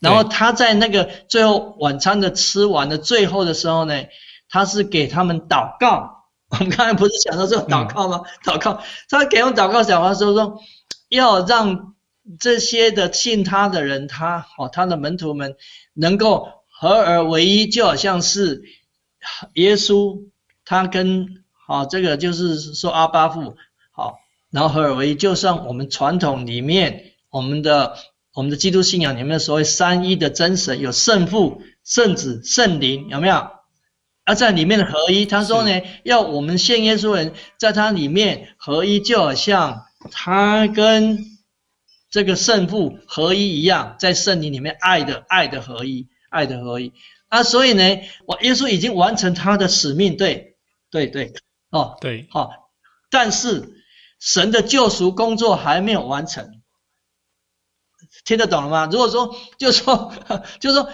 然后他在那个最后晚餐的吃完的最后的时候呢，他是给他们祷告。我们刚才不是讲到这个祷告吗？祷告，他给我们祷告讲话说说，要让这些的信他的人，他哦，他的门徒们能够合而为一，就好像是耶稣他跟好这个就是说阿巴父好，然后合而为一，就像我们传统里面我们的。我们的基督信仰里面所谓三一的真神，有圣父、圣子、圣灵，有没有？而在里面的合一，他说呢，要我们信耶稣人，在他里面合一，就好像他跟这个圣父合一一样，在圣灵里面爱的爱的合一，爱的合一。啊，所以呢，我耶稣已经完成他的使命，对，对对，哦，对，好，但是神的救赎工作还没有完成。听得懂了吗？如果说，就说，就说，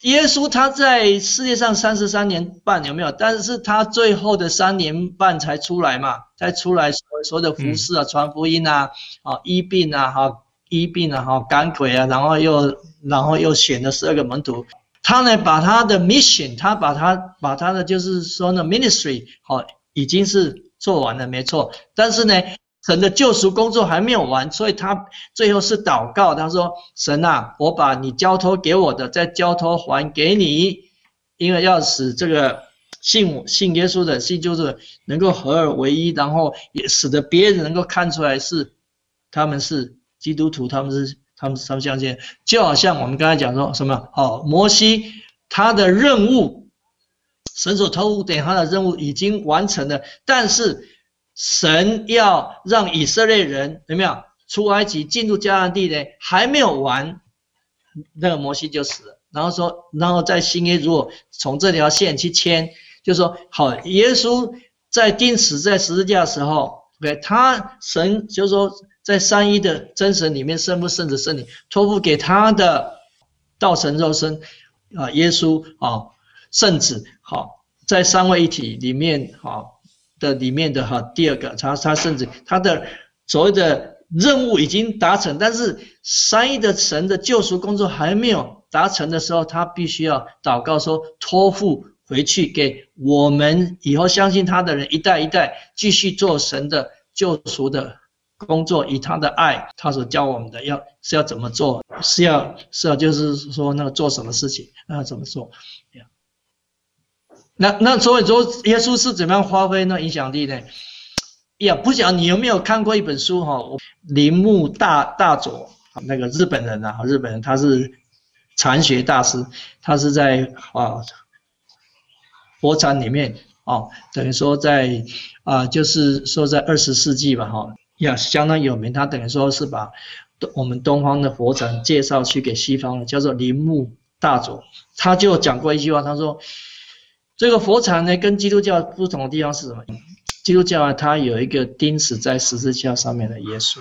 耶稣他在世界上三十三年半有没有？但是他最后的三年半才出来嘛，才出来所所有的服饰啊，传福音啊，啊医病啊，哈医病啊，哈赶鬼啊，然后又然后又选了十二个门徒，他呢把他的 mission，他把他把他的就是说呢 ministry，好已经是做完了，没错，但是呢。神的救赎工作还没有完，所以他最后是祷告，他说：“神啊，我把你交托给我的，再交托还给你，因为要使这个信信耶稣的信就是能够合二为一，然后也使得别人能够看出来是他们是基督徒，他们是他们他们相信，就好像我们刚才讲说什么哦，摩西他的任务，神所托付给他的任务已经完成了，但是。”神要让以色列人有没有出埃及进入迦南地呢？还没有完，那个摩西就死了。然后说，然后在新约如果从这条线去牵，就说好，耶稣在钉死在十字架的时候，OK，他神就是说在三一的真神里面，圣父、圣子、圣灵托付给他的道成肉身啊，耶稣啊，圣子好，在三位一体里面好。的里面的哈，第二个，他他甚至他的所谓的任务已经达成，但是三一的神的救赎工作还没有达成的时候，他必须要祷告说托付回去给我们以后相信他的人一代一代继续做神的救赎的工作，以他的爱，他所教我们的要是要怎么做，是要是要就是说那个做什么事情，那怎么做？那那所以说，耶稣是怎么样发挥那影响力呢？呀，不讲你有没有看过一本书哈？铃木大大佐，那个日本人啊，日本人他是禅学大师，他是在啊佛禅里面哦，等于说在啊，就是说在二十世纪吧哈，呀相当有名。他等于说是把我们东方的佛禅介绍去给西方的，叫做铃木大佐，他就讲过一句话，他说。这个佛禅呢，跟基督教不同的地方是什么？基督教啊，它有一个钉死在十字架上面的耶稣。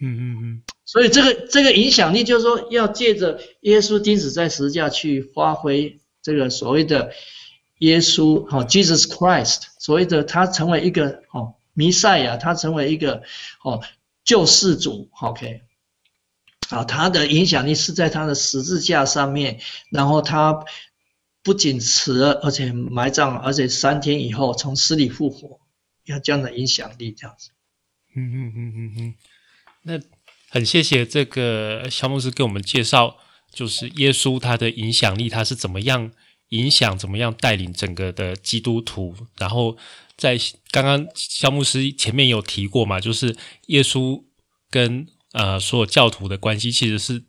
嗯嗯嗯。所以这个这个影响力，就是说要借着耶稣钉死在十字架去发挥这个所谓的耶稣哈，Jesus Christ，所谓的他成为一个哦弥赛亚，他成为一个哦救世主。OK，啊，他的影响力是在他的十字架上面，然后他。不仅死了，而且埋葬了，而且三天以后从死里复活，要这样的影响力，这样子。嗯嗯嗯嗯嗯。那很谢谢这个肖牧师给我们介绍，就是耶稣他的影响力，他是怎么样影响，怎么样带领整个的基督徒。然后在刚刚肖牧师前面有提过嘛，就是耶稣跟呃所有教徒的关系其实是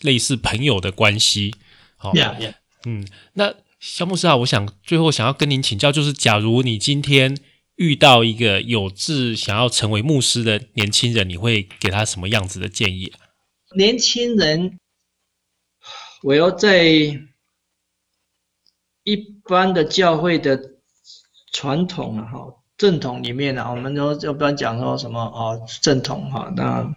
类似朋友的关系。好。Yeah. 嗯，那肖牧师啊，我想最后想要跟您请教，就是假如你今天遇到一个有志想要成为牧师的年轻人，你会给他什么样子的建议？年轻人，我要在一般的教会的传统啊，哈正统里面呢，我们都就不要讲说什么哦正统哈，那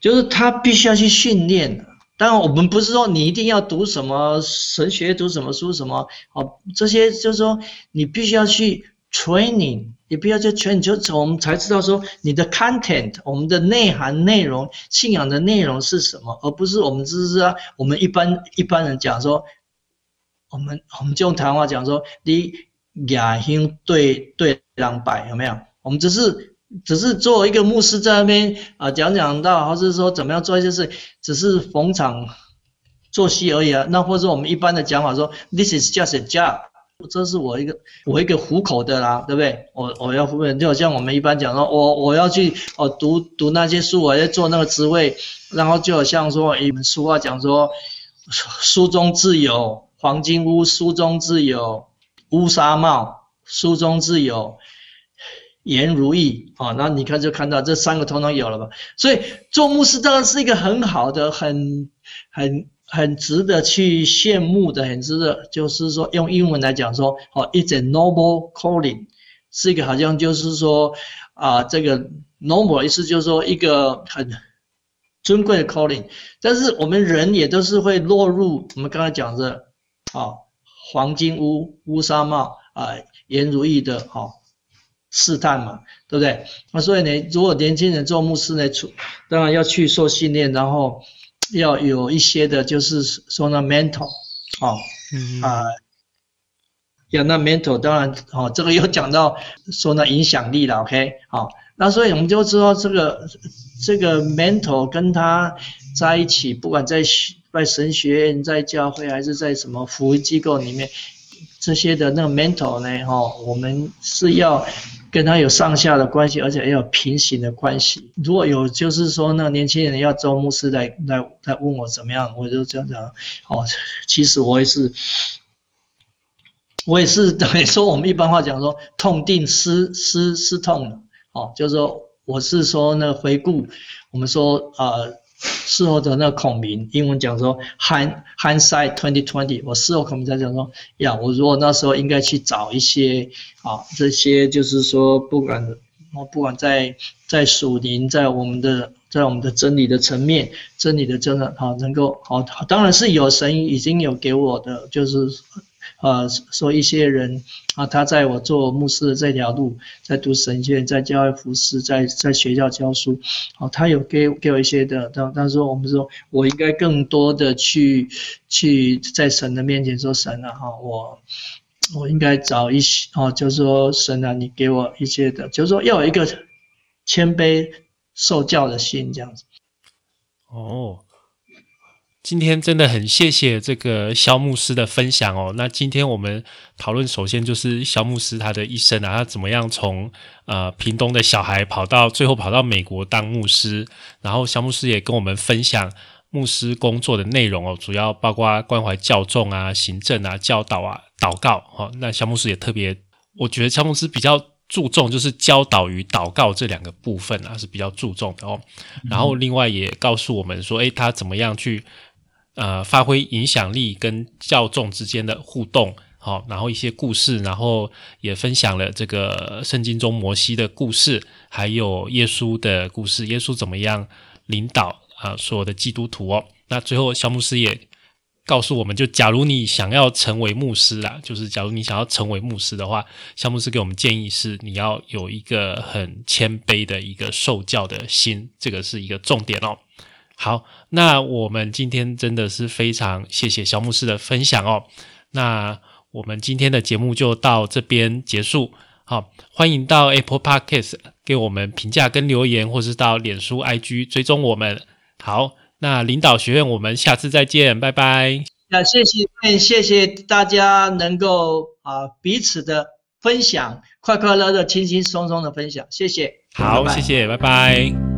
就是他必须要去训练。当然，我们不是说你一定要读什么神学、读什么书什么哦，这些就是说你必须要去 training，你不要去 training，就我们才知道说你的 content，我们的内涵内容、信仰的内容是什么，而不是我们只是啊，我们一般一般人讲说，我们我们就用台湾话讲说，你雅兴对对两百有没有？我们只是。只是做一个牧师在那边啊讲讲道，或是说怎么样做一些事，只是逢场作戏而已啊。那或者我们一般的讲法说，This is just a job，这是我一个我一个糊口的啦，对不对？我我要就好像我们一般讲说，我我要去哦读读那些书，我要做那个职位，然后就好像说一本书话讲说，书中自有黄金屋，书中自有乌纱帽，书中自有。颜如意啊，那你看就看到这三个通通有了吧？所以做牧师当然是一个很好的、很、很、很值得去羡慕的，很值得，就是说用英文来讲说，哦，it's a noble calling，是一个好像就是说啊，这个 noble 意思就是说一个很尊贵的 calling，但是我们人也都是会落入我们刚才讲的啊，黄金屋、乌纱帽啊、颜如意的哈。试探嘛，对不对？那所以呢，如果年轻人做牧师呢，出当然要去受训练，然后要有一些的，就是说那 mental，哦，啊，有那 mental，当然哦，这个又讲到说那影响力了，OK，好，那所以我们就知道这个这个 mental 跟他在一起，不管在在神学院、在教会还是在什么服务机构里面，这些的那个 mental 呢，哈，我们是要。跟他有上下的关系，而且也有平行的关系。如果有，就是说，那年轻人要招牧师来来来问我怎么样，我就这样讲。哦，其实我也是，我也是等于说，我们一般话讲说，痛定思思思痛哦，就是说，我是说那回顾，我们说呃。事后的那孔明，英文讲说 hind hindsight twenty twenty，我事后孔明在讲说，呀，我如果那时候应该去找一些啊，这些就是说，不管我不管在在属灵，在我们的在我们的真理的层面，真理的真的啊，能够好，当然是有神已经有给我的，就是。呃，说一些人啊，他在我做牧师的这条路，在读神学，在教会服侍，在在学校教书，哦，他有给给我一些的，但但是我们说，我应该更多的去去在神的面前说神啊，哈，我我应该找一些哦，就是说神啊，你给我一些的，就是说要有一个谦卑受教的心这样子。哦。今天真的很谢谢这个肖牧师的分享哦。那今天我们讨论，首先就是肖牧师他的一生啊，他怎么样从呃屏东的小孩跑到最后跑到美国当牧师。然后肖牧师也跟我们分享牧师工作的内容哦，主要包括关怀教众啊、行政啊、教导啊、祷告哦。那肖牧师也特别，我觉得肖牧师比较注重就是教导与祷告这两个部分啊是比较注重的哦。然后另外也告诉我们说，诶，他怎么样去。呃，发挥影响力跟教众之间的互动，好，然后一些故事，然后也分享了这个圣经中摩西的故事，还有耶稣的故事，耶稣怎么样领导啊所有的基督徒哦。那最后，小牧师也告诉我们，就假如你想要成为牧师啦，就是假如你想要成为牧师的话，小牧师给我们建议是，你要有一个很谦卑的一个受教的心，这个是一个重点哦。好，那我们今天真的是非常谢谢小牧师的分享哦。那我们今天的节目就到这边结束。好，欢迎到 Apple Podcast 给我们评价跟留言，或是到脸书 IG 追踪我们。好，那领导学院，我们下次再见，拜拜。那谢谢，谢谢大家能够啊彼此的分享，快快乐乐、轻轻松松的分享，谢谢。好，谢谢，拜拜。